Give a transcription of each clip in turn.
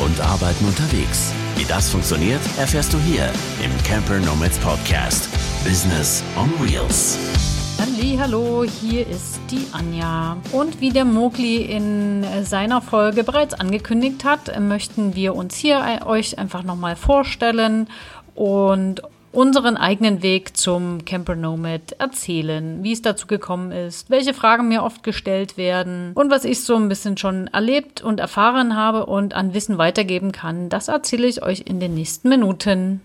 und Arbeiten unterwegs. Wie das funktioniert, erfährst du hier im Camper Nomads Podcast. Business on Wheels. Hallo, hier ist die Anja. Und wie der Mogli in seiner Folge bereits angekündigt hat, möchten wir uns hier euch einfach nochmal vorstellen und unseren eigenen Weg zum Camper Nomad erzählen, wie es dazu gekommen ist, welche Fragen mir oft gestellt werden und was ich so ein bisschen schon erlebt und erfahren habe und an Wissen weitergeben kann, das erzähle ich euch in den nächsten Minuten.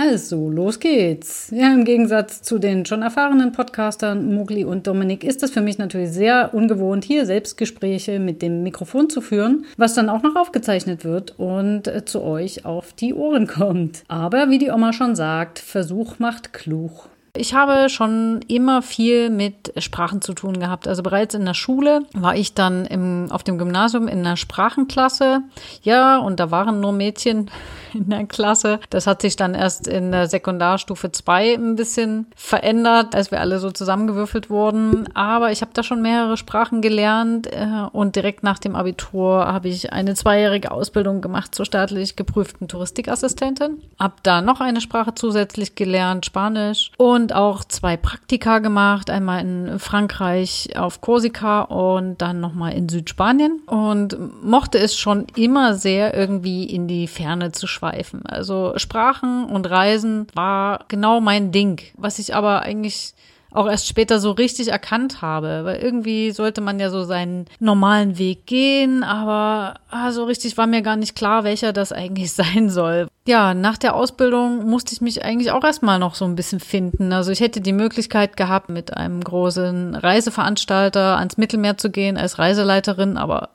Also, los geht's. Ja, im Gegensatz zu den schon erfahrenen Podcastern Mugli und Dominik ist es für mich natürlich sehr ungewohnt, hier Selbstgespräche mit dem Mikrofon zu führen, was dann auch noch aufgezeichnet wird und äh, zu euch auf die Ohren kommt. Aber wie die Oma schon sagt, Versuch macht klug. Ich habe schon immer viel mit Sprachen zu tun gehabt. Also bereits in der Schule war ich dann im, auf dem Gymnasium in einer Sprachenklasse. Ja, und da waren nur Mädchen in der Klasse. Das hat sich dann erst in der Sekundarstufe 2 ein bisschen verändert, als wir alle so zusammengewürfelt wurden. Aber ich habe da schon mehrere Sprachen gelernt äh, und direkt nach dem Abitur habe ich eine zweijährige Ausbildung gemacht zur staatlich geprüften Touristikassistentin. Hab da noch eine Sprache zusätzlich gelernt, Spanisch und und auch zwei Praktika gemacht, einmal in Frankreich auf Korsika und dann nochmal in Südspanien. Und mochte es schon immer sehr irgendwie in die Ferne zu schweifen. Also Sprachen und Reisen war genau mein Ding, was ich aber eigentlich auch erst später so richtig erkannt habe, weil irgendwie sollte man ja so seinen normalen Weg gehen, aber ah, so richtig war mir gar nicht klar, welcher das eigentlich sein soll. Ja, nach der Ausbildung musste ich mich eigentlich auch erstmal noch so ein bisschen finden. Also ich hätte die Möglichkeit gehabt, mit einem großen Reiseveranstalter ans Mittelmeer zu gehen als Reiseleiterin, aber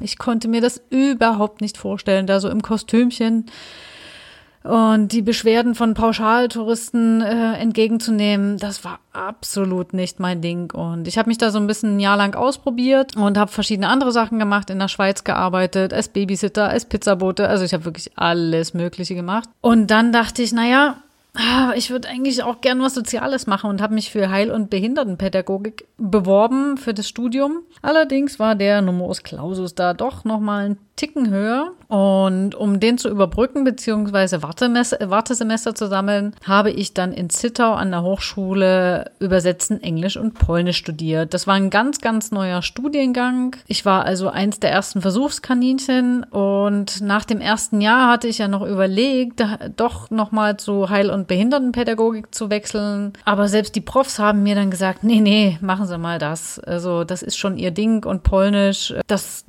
ich konnte mir das überhaupt nicht vorstellen, da so im Kostümchen und die Beschwerden von Pauschaltouristen äh, entgegenzunehmen, das war absolut nicht mein Ding. Und ich habe mich da so ein bisschen ein Jahr lang ausprobiert und habe verschiedene andere Sachen gemacht, in der Schweiz gearbeitet, als Babysitter, als Pizzabote. Also ich habe wirklich alles Mögliche gemacht. Und dann dachte ich, naja, ah, ich würde eigentlich auch gern was Soziales machen und habe mich für Heil- und Behindertenpädagogik beworben für das Studium. Allerdings war der Numerus Clausus da doch nochmal ein Ticken höher. Und um den zu überbrücken bzw. Wartesemester zu sammeln, habe ich dann in Zittau an der Hochschule Übersetzen Englisch und Polnisch studiert. Das war ein ganz, ganz neuer Studiengang. Ich war also eins der ersten Versuchskaninchen und nach dem ersten Jahr hatte ich ja noch überlegt, doch nochmal zu Heil- und Behindertenpädagogik zu wechseln. Aber selbst die Profs haben mir dann gesagt, nee, nee, machen Sie mal das. Also das ist schon Ihr Ding und Polnisch, das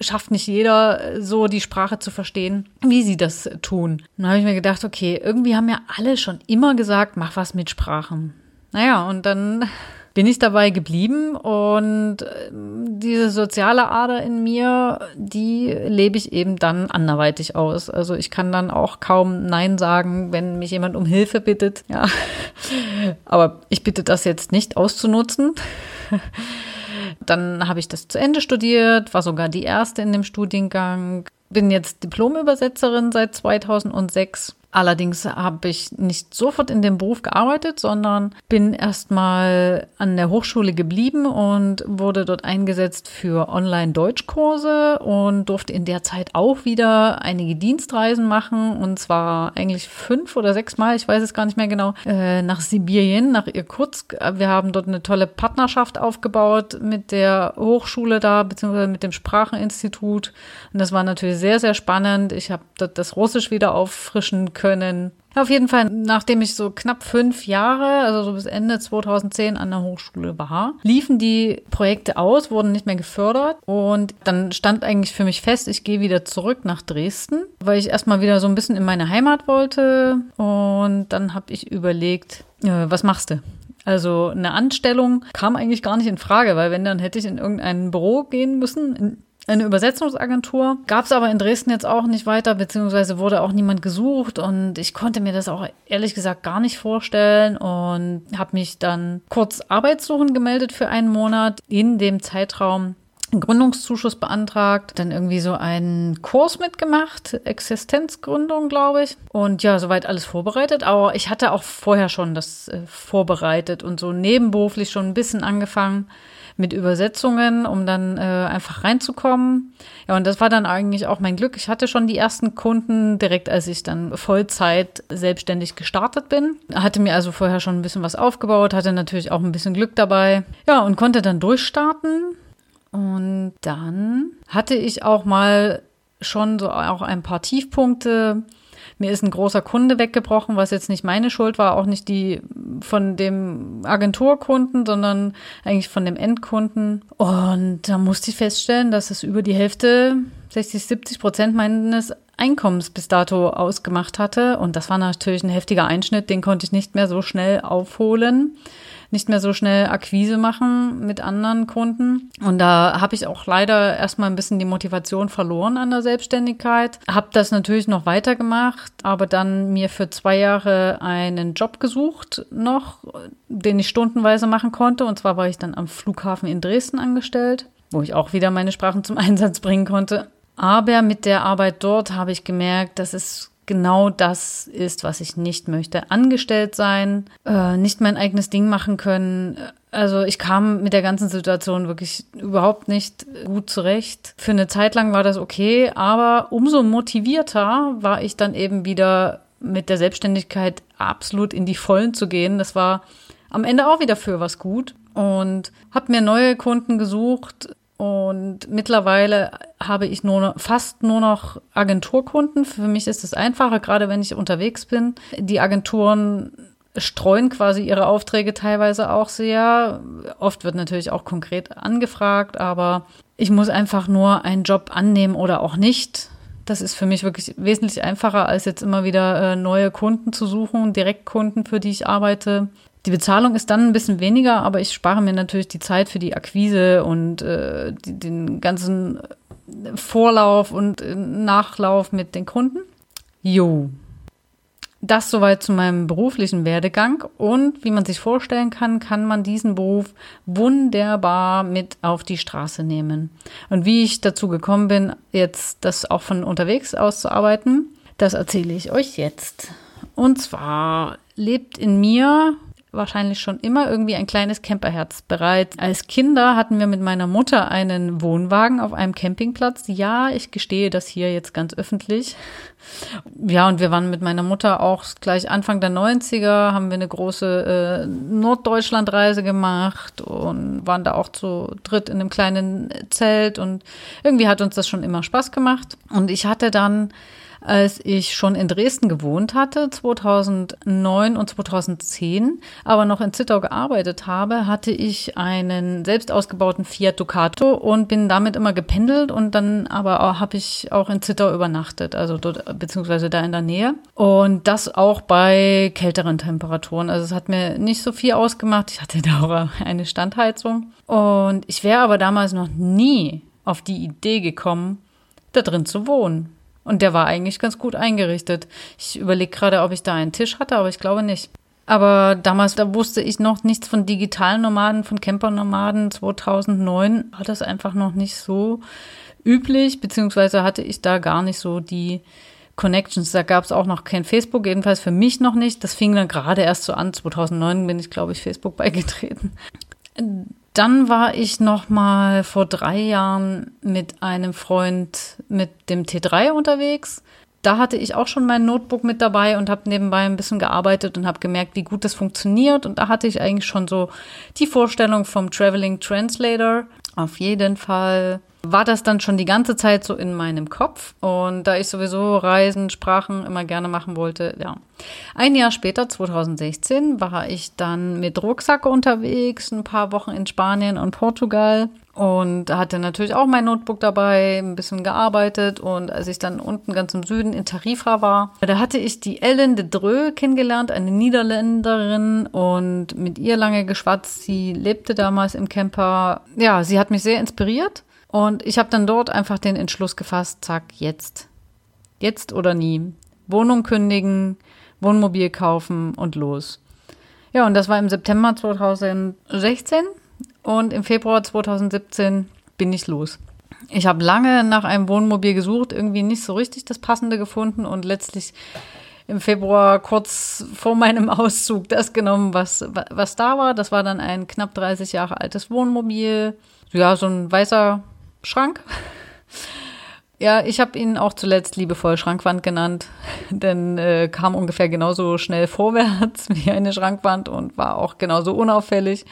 schafft nicht jeder so die Sprache zu verstehen, wie sie das tun. dann habe ich mir gedacht, okay, irgendwie haben ja alle schon immer gesagt, mach was mit Sprachen. Naja, und dann bin ich dabei geblieben und ähm, diese soziale Ader in mir, die lebe ich eben dann anderweitig aus. Also ich kann dann auch kaum Nein sagen, wenn mich jemand um Hilfe bittet. Ja, aber ich bitte das jetzt nicht auszunutzen. Dann habe ich das zu Ende studiert, war sogar die erste in dem Studiengang, bin jetzt Diplomübersetzerin seit 2006 Allerdings habe ich nicht sofort in dem Beruf gearbeitet, sondern bin erstmal an der Hochschule geblieben und wurde dort eingesetzt für Online-Deutschkurse und durfte in der Zeit auch wieder einige Dienstreisen machen und zwar eigentlich fünf oder sechs Mal, ich weiß es gar nicht mehr genau, äh, nach Sibirien, nach Irkutsk. Wir haben dort eine tolle Partnerschaft aufgebaut mit der Hochschule da, beziehungsweise mit dem Spracheninstitut. Und das war natürlich sehr, sehr spannend. Ich habe dort das Russisch wieder auffrischen können können. Auf jeden Fall, nachdem ich so knapp fünf Jahre, also so bis Ende 2010 an der Hochschule war, liefen die Projekte aus, wurden nicht mehr gefördert und dann stand eigentlich für mich fest, ich gehe wieder zurück nach Dresden, weil ich erstmal wieder so ein bisschen in meine Heimat wollte und dann habe ich überlegt, äh, was machst du? Also eine Anstellung kam eigentlich gar nicht in Frage, weil wenn dann hätte ich in irgendein Büro gehen müssen, in eine Übersetzungsagentur. Gab es aber in Dresden jetzt auch nicht weiter, beziehungsweise wurde auch niemand gesucht und ich konnte mir das auch ehrlich gesagt gar nicht vorstellen und habe mich dann kurz Arbeitssuchen gemeldet für einen Monat. In dem Zeitraum Gründungszuschuss beantragt, dann irgendwie so einen Kurs mitgemacht, Existenzgründung, glaube ich. Und ja, soweit alles vorbereitet. Aber ich hatte auch vorher schon das äh, vorbereitet und so nebenberuflich schon ein bisschen angefangen mit Übersetzungen, um dann äh, einfach reinzukommen. Ja, und das war dann eigentlich auch mein Glück. Ich hatte schon die ersten Kunden direkt, als ich dann Vollzeit selbstständig gestartet bin. Hatte mir also vorher schon ein bisschen was aufgebaut, hatte natürlich auch ein bisschen Glück dabei. Ja, und konnte dann durchstarten. Und dann hatte ich auch mal schon so auch ein paar Tiefpunkte. Mir ist ein großer Kunde weggebrochen, was jetzt nicht meine Schuld war, auch nicht die von dem Agenturkunden, sondern eigentlich von dem Endkunden. Und da musste ich feststellen, dass es über die Hälfte, 60, 70 Prozent meines Einkommens bis dato ausgemacht hatte. Und das war natürlich ein heftiger Einschnitt, den konnte ich nicht mehr so schnell aufholen nicht mehr so schnell Akquise machen mit anderen Kunden. Und da habe ich auch leider erstmal ein bisschen die Motivation verloren an der Selbstständigkeit. Habe das natürlich noch weitergemacht, aber dann mir für zwei Jahre einen Job gesucht noch, den ich stundenweise machen konnte. Und zwar war ich dann am Flughafen in Dresden angestellt, wo ich auch wieder meine Sprachen zum Einsatz bringen konnte. Aber mit der Arbeit dort habe ich gemerkt, dass es genau das ist, was ich nicht möchte. Angestellt sein, äh, nicht mein eigenes Ding machen können. Also ich kam mit der ganzen Situation wirklich überhaupt nicht gut zurecht. Für eine Zeit lang war das okay, aber umso motivierter war ich dann eben wieder mit der Selbstständigkeit absolut in die Vollen zu gehen. Das war am Ende auch wieder für was gut und habe mir neue Kunden gesucht, und mittlerweile habe ich nur noch, fast nur noch Agenturkunden. Für mich ist es einfacher, gerade wenn ich unterwegs bin. Die Agenturen streuen quasi ihre Aufträge teilweise auch sehr. Oft wird natürlich auch konkret angefragt, aber ich muss einfach nur einen Job annehmen oder auch nicht. Das ist für mich wirklich wesentlich einfacher, als jetzt immer wieder äh, neue Kunden zu suchen, Direktkunden, für die ich arbeite. Die Bezahlung ist dann ein bisschen weniger, aber ich spare mir natürlich die Zeit für die Akquise und äh, die, den ganzen Vorlauf und äh, Nachlauf mit den Kunden. Jo. Das soweit zu meinem beruflichen Werdegang und wie man sich vorstellen kann, kann man diesen Beruf wunderbar mit auf die Straße nehmen. Und wie ich dazu gekommen bin, jetzt das auch von unterwegs aus zu arbeiten, das erzähle ich euch jetzt. Und zwar lebt in mir wahrscheinlich schon immer irgendwie ein kleines Camperherz bereit. Als Kinder hatten wir mit meiner Mutter einen Wohnwagen auf einem Campingplatz. Ja, ich gestehe das hier jetzt ganz öffentlich. Ja, und wir waren mit meiner Mutter auch gleich Anfang der 90er, haben wir eine große äh, Norddeutschlandreise gemacht und waren da auch zu dritt in einem kleinen Zelt und irgendwie hat uns das schon immer Spaß gemacht. Und ich hatte dann als ich schon in Dresden gewohnt hatte, 2009 und 2010, aber noch in Zittau gearbeitet habe, hatte ich einen selbst ausgebauten Fiat Ducato und bin damit immer gependelt und dann aber habe ich auch in Zittau übernachtet, also dort beziehungsweise da in der Nähe und das auch bei kälteren Temperaturen. Also es hat mir nicht so viel ausgemacht. Ich hatte da auch eine Standheizung und ich wäre aber damals noch nie auf die Idee gekommen, da drin zu wohnen. Und der war eigentlich ganz gut eingerichtet. Ich überlege gerade, ob ich da einen Tisch hatte, aber ich glaube nicht. Aber damals, da wusste ich noch nichts von digitalen Nomaden, von Campernomaden. 2009 war das einfach noch nicht so üblich, beziehungsweise hatte ich da gar nicht so die Connections. Da gab es auch noch kein Facebook, jedenfalls für mich noch nicht. Das fing dann gerade erst so an. 2009 bin ich, glaube ich, Facebook beigetreten. Dann war ich noch mal vor drei Jahren mit einem Freund mit dem T3 unterwegs. Da hatte ich auch schon mein Notebook mit dabei und habe nebenbei ein bisschen gearbeitet und habe gemerkt, wie gut das funktioniert. Und da hatte ich eigentlich schon so die Vorstellung vom Traveling Translator. Auf jeden Fall war das dann schon die ganze Zeit so in meinem Kopf. Und da ich sowieso Reisen, Sprachen immer gerne machen wollte, ja. Ein Jahr später, 2016, war ich dann mit Rucksack unterwegs, ein paar Wochen in Spanien und Portugal. Und hatte natürlich auch mein Notebook dabei, ein bisschen gearbeitet. Und als ich dann unten ganz im Süden in Tarifa war, da hatte ich die Ellen de Dreux kennengelernt, eine Niederländerin. Und mit ihr lange geschwatzt. Sie lebte damals im Camper. Ja, sie hat mich sehr inspiriert. Und ich habe dann dort einfach den Entschluss gefasst, zack, jetzt. Jetzt oder nie. Wohnung kündigen, Wohnmobil kaufen und los. Ja, und das war im September 2016 und im Februar 2017 bin ich los. Ich habe lange nach einem Wohnmobil gesucht, irgendwie nicht so richtig das passende gefunden und letztlich im Februar kurz vor meinem Auszug das genommen, was, was da war. Das war dann ein knapp 30 Jahre altes Wohnmobil. Ja, so ein weißer Schrank. Ja, ich habe ihn auch zuletzt liebevoll Schrankwand genannt, denn äh, kam ungefähr genauso schnell vorwärts wie eine Schrankwand und war auch genauso unauffällig.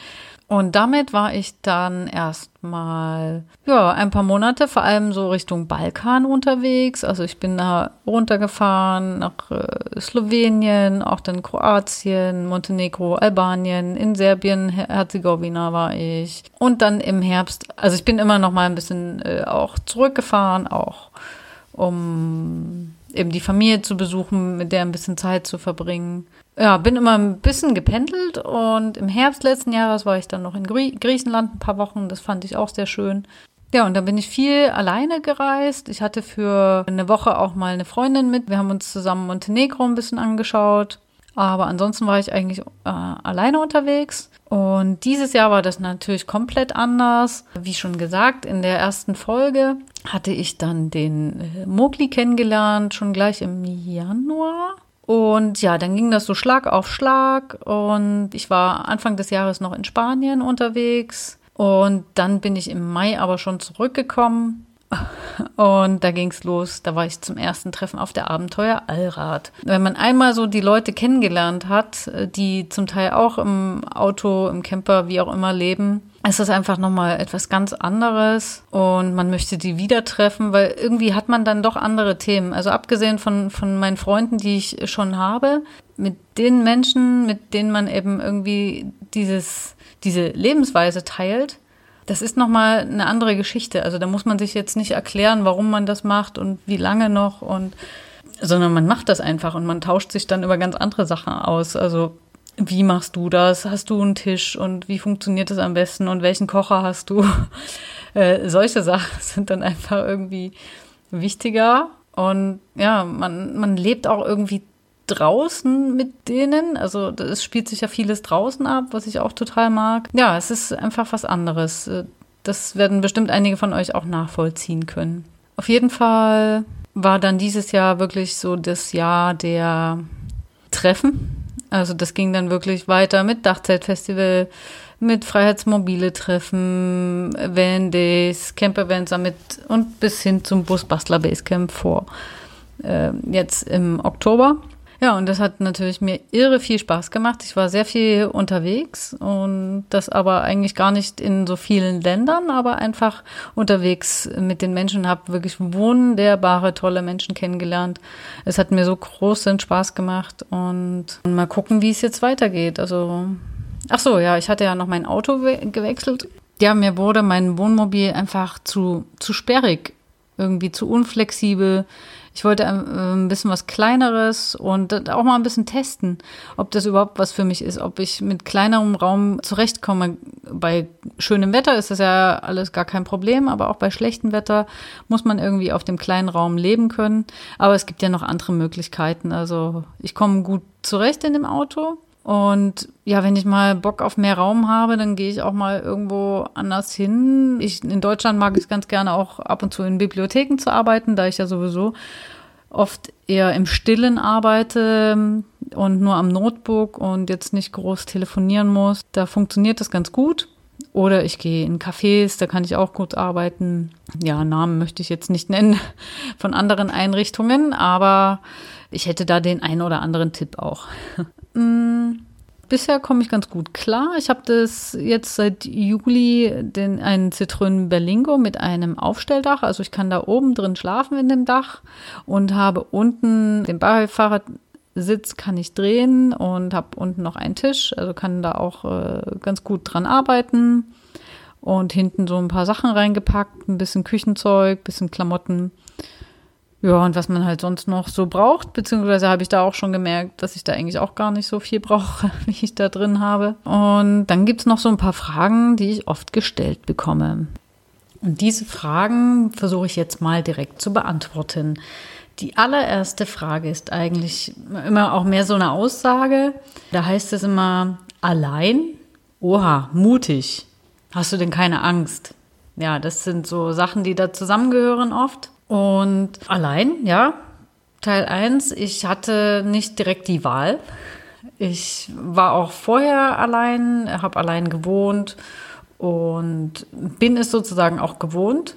Und damit war ich dann erstmal, ja, ein paar Monate, vor allem so Richtung Balkan unterwegs. Also ich bin da runtergefahren nach äh, Slowenien, auch dann Kroatien, Montenegro, Albanien, in Serbien, Herzegowina war ich. Und dann im Herbst, also ich bin immer noch mal ein bisschen äh, auch zurückgefahren, auch um eben die Familie zu besuchen, mit der ein bisschen Zeit zu verbringen ja, bin immer ein bisschen gependelt und im Herbst letzten Jahres war ich dann noch in Grie Griechenland ein paar Wochen. Das fand ich auch sehr schön. Ja, und dann bin ich viel alleine gereist. Ich hatte für eine Woche auch mal eine Freundin mit. Wir haben uns zusammen Montenegro ein bisschen angeschaut. Aber ansonsten war ich eigentlich äh, alleine unterwegs. Und dieses Jahr war das natürlich komplett anders. Wie schon gesagt, in der ersten Folge hatte ich dann den äh, Mogli kennengelernt, schon gleich im Januar. Und ja, dann ging das so Schlag auf Schlag und ich war Anfang des Jahres noch in Spanien unterwegs und dann bin ich im Mai aber schon zurückgekommen und da ging's los. Da war ich zum ersten Treffen auf der Abenteuer Allrad. Wenn man einmal so die Leute kennengelernt hat, die zum Teil auch im Auto, im Camper, wie auch immer leben, ist das einfach nochmal etwas ganz anderes und man möchte die wieder treffen, weil irgendwie hat man dann doch andere Themen. Also abgesehen von, von meinen Freunden, die ich schon habe, mit den Menschen, mit denen man eben irgendwie dieses, diese Lebensweise teilt, das ist nochmal eine andere Geschichte. Also da muss man sich jetzt nicht erklären, warum man das macht und wie lange noch und, sondern man macht das einfach und man tauscht sich dann über ganz andere Sachen aus. Also wie machst du das? Hast du einen Tisch und wie funktioniert das am besten und welchen Kocher hast du? Äh, solche Sachen sind dann einfach irgendwie wichtiger und ja, man, man lebt auch irgendwie draußen mit denen. Also es spielt sich ja vieles draußen ab, was ich auch total mag. Ja, es ist einfach was anderes. Äh, das werden bestimmt einige von euch auch nachvollziehen können. Auf jeden Fall war dann dieses Jahr wirklich so das Jahr der Treffen also das ging dann wirklich weiter mit Dachzeltfestival, mit Freiheitsmobile Treffen, Van Days, Camper Summit und bis hin zum Busbastler Basecamp vor äh, jetzt im Oktober. Ja, und das hat natürlich mir irre viel Spaß gemacht. Ich war sehr viel unterwegs und das aber eigentlich gar nicht in so vielen Ländern, aber einfach unterwegs mit den Menschen, habe wirklich wunderbare, tolle Menschen kennengelernt. Es hat mir so großen Spaß gemacht und mal gucken, wie es jetzt weitergeht. Also, ach so, ja, ich hatte ja noch mein Auto gewechselt. Ja, mir wurde mein Wohnmobil einfach zu, zu sperrig, irgendwie zu unflexibel ich wollte ein, äh, ein bisschen was Kleineres und auch mal ein bisschen testen, ob das überhaupt was für mich ist, ob ich mit kleinerem Raum zurechtkomme. Bei schönem Wetter ist das ja alles gar kein Problem, aber auch bei schlechtem Wetter muss man irgendwie auf dem kleinen Raum leben können. Aber es gibt ja noch andere Möglichkeiten. Also ich komme gut zurecht in dem Auto. Und ja, wenn ich mal Bock auf mehr Raum habe, dann gehe ich auch mal irgendwo anders hin. Ich, in Deutschland mag ich ganz gerne auch ab und zu in Bibliotheken zu arbeiten, da ich ja sowieso oft eher im Stillen arbeite und nur am Notebook und jetzt nicht groß telefonieren muss. Da funktioniert das ganz gut. Oder ich gehe in Cafés, da kann ich auch gut arbeiten. Ja, Namen möchte ich jetzt nicht nennen von anderen Einrichtungen, aber ich hätte da den einen oder anderen Tipp auch. Mm, bisher komme ich ganz gut klar. Ich habe das jetzt seit Juli den, einen Citroën Berlingo mit einem Aufstelldach. Also ich kann da oben drin schlafen in dem Dach und habe unten den Beifahrradsitz kann ich drehen und habe unten noch einen Tisch. Also kann da auch äh, ganz gut dran arbeiten. Und hinten so ein paar Sachen reingepackt, ein bisschen Küchenzeug, bisschen Klamotten. Ja, und was man halt sonst noch so braucht, beziehungsweise habe ich da auch schon gemerkt, dass ich da eigentlich auch gar nicht so viel brauche, wie ich da drin habe. Und dann gibt's noch so ein paar Fragen, die ich oft gestellt bekomme. Und diese Fragen versuche ich jetzt mal direkt zu beantworten. Die allererste Frage ist eigentlich immer auch mehr so eine Aussage. Da heißt es immer, allein? Oha, mutig. Hast du denn keine Angst? Ja, das sind so Sachen, die da zusammengehören oft. Und allein, ja, Teil 1, ich hatte nicht direkt die Wahl. Ich war auch vorher allein, habe allein gewohnt und bin es sozusagen auch gewohnt,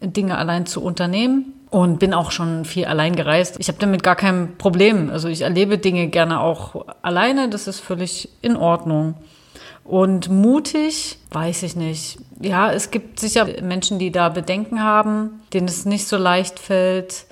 Dinge allein zu unternehmen und bin auch schon viel allein gereist. Ich habe damit gar kein Problem. Also ich erlebe Dinge gerne auch alleine, das ist völlig in Ordnung. Und mutig, weiß ich nicht. Ja, es gibt sicher Menschen, die da Bedenken haben, denen es nicht so leicht fällt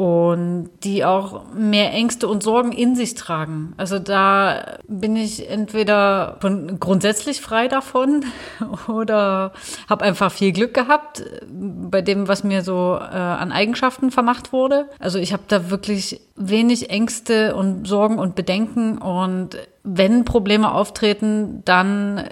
und die auch mehr Ängste und Sorgen in sich tragen. Also da bin ich entweder von, grundsätzlich frei davon oder habe einfach viel Glück gehabt bei dem, was mir so äh, an Eigenschaften vermacht wurde. Also ich habe da wirklich wenig Ängste und Sorgen und Bedenken und wenn Probleme auftreten, dann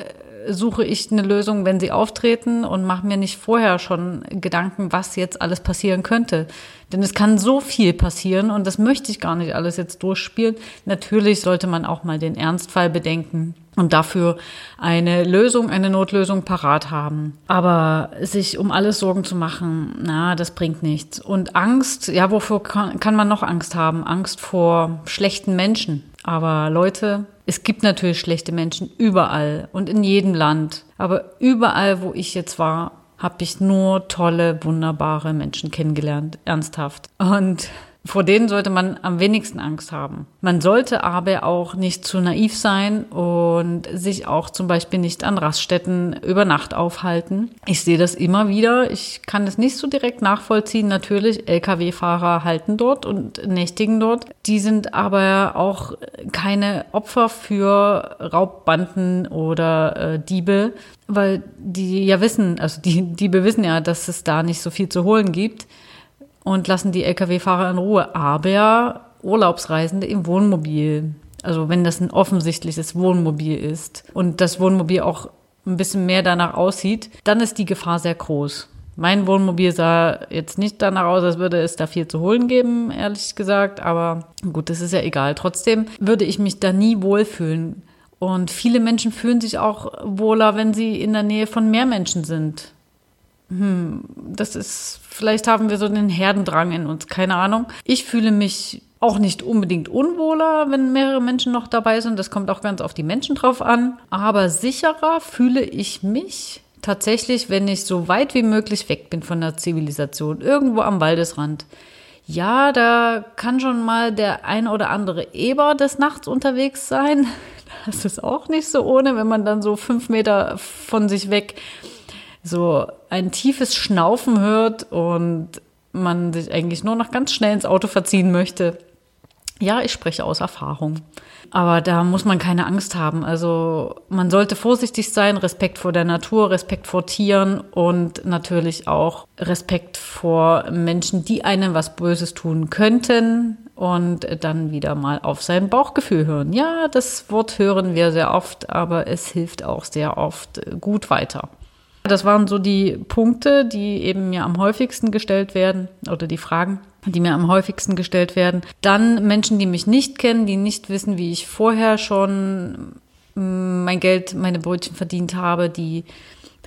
suche ich eine Lösung, wenn sie auftreten und mache mir nicht vorher schon Gedanken, was jetzt alles passieren könnte. Denn es kann so viel passieren und das möchte ich gar nicht alles jetzt durchspielen. Natürlich sollte man auch mal den Ernstfall bedenken und dafür eine Lösung, eine Notlösung parat haben. Aber sich um alles Sorgen zu machen, na, das bringt nichts. Und Angst, ja, wofür kann, kann man noch Angst haben? Angst vor schlechten Menschen. Aber Leute, es gibt natürlich schlechte Menschen überall und in jedem Land. Aber überall, wo ich jetzt war, habe ich nur tolle, wunderbare Menschen kennengelernt, ernsthaft. Und vor denen sollte man am wenigsten Angst haben. Man sollte aber auch nicht zu naiv sein und sich auch zum Beispiel nicht an Raststätten über Nacht aufhalten. Ich sehe das immer wieder. Ich kann es nicht so direkt nachvollziehen. Natürlich, Lkw-Fahrer halten dort und nächtigen dort. Die sind aber auch keine Opfer für Raubbanden oder äh, Diebe, weil die ja wissen, also die Diebe wissen ja, dass es da nicht so viel zu holen gibt und lassen die Lkw-Fahrer in Ruhe. Aber Urlaubsreisende im Wohnmobil, also wenn das ein offensichtliches Wohnmobil ist und das Wohnmobil auch ein bisschen mehr danach aussieht, dann ist die Gefahr sehr groß. Mein Wohnmobil sah jetzt nicht danach aus, als würde es da viel zu holen geben, ehrlich gesagt. Aber gut, das ist ja egal. Trotzdem würde ich mich da nie wohlfühlen. Und viele Menschen fühlen sich auch wohler, wenn sie in der Nähe von mehr Menschen sind hm, das ist, vielleicht haben wir so den Herdendrang in uns, keine Ahnung. Ich fühle mich auch nicht unbedingt unwohler, wenn mehrere Menschen noch dabei sind. Das kommt auch ganz auf die Menschen drauf an. Aber sicherer fühle ich mich tatsächlich, wenn ich so weit wie möglich weg bin von der Zivilisation, irgendwo am Waldesrand. Ja, da kann schon mal der ein oder andere Eber des Nachts unterwegs sein. Das ist auch nicht so ohne, wenn man dann so fünf Meter von sich weg so ein tiefes Schnaufen hört und man sich eigentlich nur noch ganz schnell ins Auto verziehen möchte. Ja, ich spreche aus Erfahrung. Aber da muss man keine Angst haben. Also man sollte vorsichtig sein, Respekt vor der Natur, Respekt vor Tieren und natürlich auch Respekt vor Menschen, die einem was Böses tun könnten und dann wieder mal auf sein Bauchgefühl hören. Ja, das Wort hören wir sehr oft, aber es hilft auch sehr oft gut weiter. Das waren so die Punkte, die eben mir am häufigsten gestellt werden oder die Fragen, die mir am häufigsten gestellt werden. Dann Menschen, die mich nicht kennen, die nicht wissen, wie ich vorher schon mm, mein Geld, meine Brötchen verdient habe, die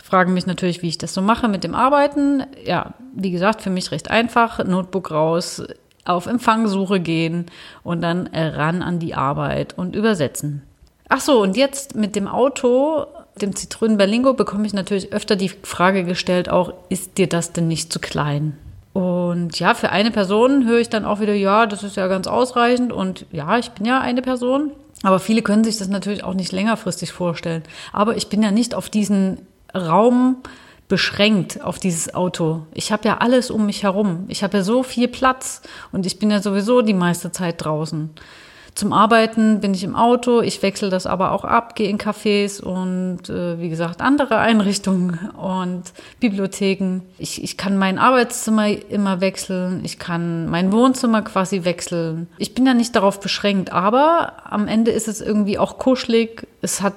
fragen mich natürlich, wie ich das so mache mit dem Arbeiten. Ja, wie gesagt, für mich recht einfach. Notebook raus, auf Empfangsuche gehen und dann ran an die Arbeit und übersetzen. Ach so, und jetzt mit dem Auto dem Zitronen Berlingo bekomme ich natürlich öfter die Frage gestellt, auch ist dir das denn nicht zu klein? Und ja, für eine Person höre ich dann auch wieder, ja, das ist ja ganz ausreichend und ja, ich bin ja eine Person. Aber viele können sich das natürlich auch nicht längerfristig vorstellen. Aber ich bin ja nicht auf diesen Raum beschränkt, auf dieses Auto. Ich habe ja alles um mich herum. Ich habe ja so viel Platz und ich bin ja sowieso die meiste Zeit draußen. Zum Arbeiten bin ich im Auto, ich wechsle das aber auch ab, gehe in Cafés und äh, wie gesagt andere Einrichtungen und Bibliotheken. Ich, ich kann mein Arbeitszimmer immer wechseln, ich kann mein Wohnzimmer quasi wechseln. Ich bin ja nicht darauf beschränkt, aber am Ende ist es irgendwie auch kuschelig. Es hat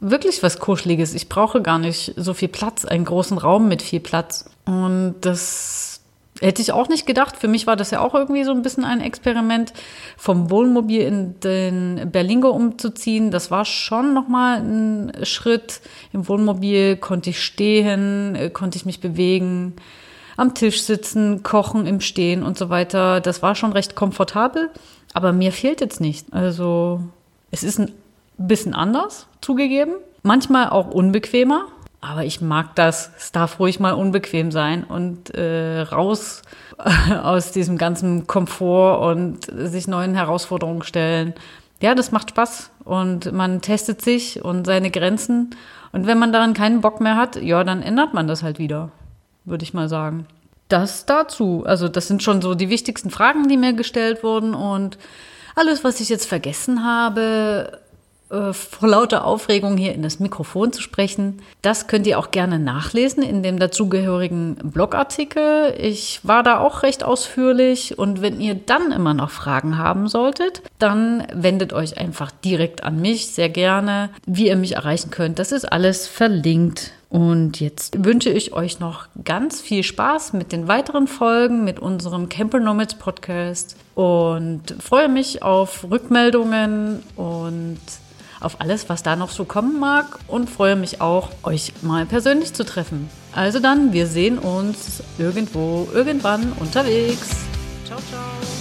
wirklich was Kuscheliges. Ich brauche gar nicht so viel Platz, einen großen Raum mit viel Platz. Und das Hätte ich auch nicht gedacht. Für mich war das ja auch irgendwie so ein bisschen ein Experiment, vom Wohnmobil in den Berlingo umzuziehen. Das war schon nochmal ein Schritt. Im Wohnmobil konnte ich stehen, äh, konnte ich mich bewegen, am Tisch sitzen, kochen im Stehen und so weiter. Das war schon recht komfortabel, aber mir fehlt jetzt nicht. Also es ist ein bisschen anders, zugegeben. Manchmal auch unbequemer, aber ich mag das. Es darf ruhig mal unbequem sein und äh, raus aus diesem ganzen Komfort und sich neuen Herausforderungen stellen. Ja, das macht Spaß und man testet sich und seine Grenzen. Und wenn man daran keinen Bock mehr hat, ja, dann ändert man das halt wieder, würde ich mal sagen. Das dazu. Also das sind schon so die wichtigsten Fragen, die mir gestellt wurden und alles, was ich jetzt vergessen habe, äh, vor lauter Aufregung hier in das Mikrofon zu sprechen. Das könnt ihr auch gerne nachlesen in dem dazugehörigen Blogartikel. Ich war da auch recht ausführlich und wenn ihr dann immer noch Fragen haben solltet, dann wendet euch einfach direkt an mich, sehr gerne. Wie ihr mich erreichen könnt, das ist alles verlinkt. Und jetzt wünsche ich euch noch ganz viel Spaß mit den weiteren Folgen, mit unserem Camper Nomads Podcast und freue mich auf Rückmeldungen und auf alles, was da noch so kommen mag und freue mich auch, euch mal persönlich zu treffen. Also dann, wir sehen uns irgendwo, irgendwann unterwegs. Ciao, ciao.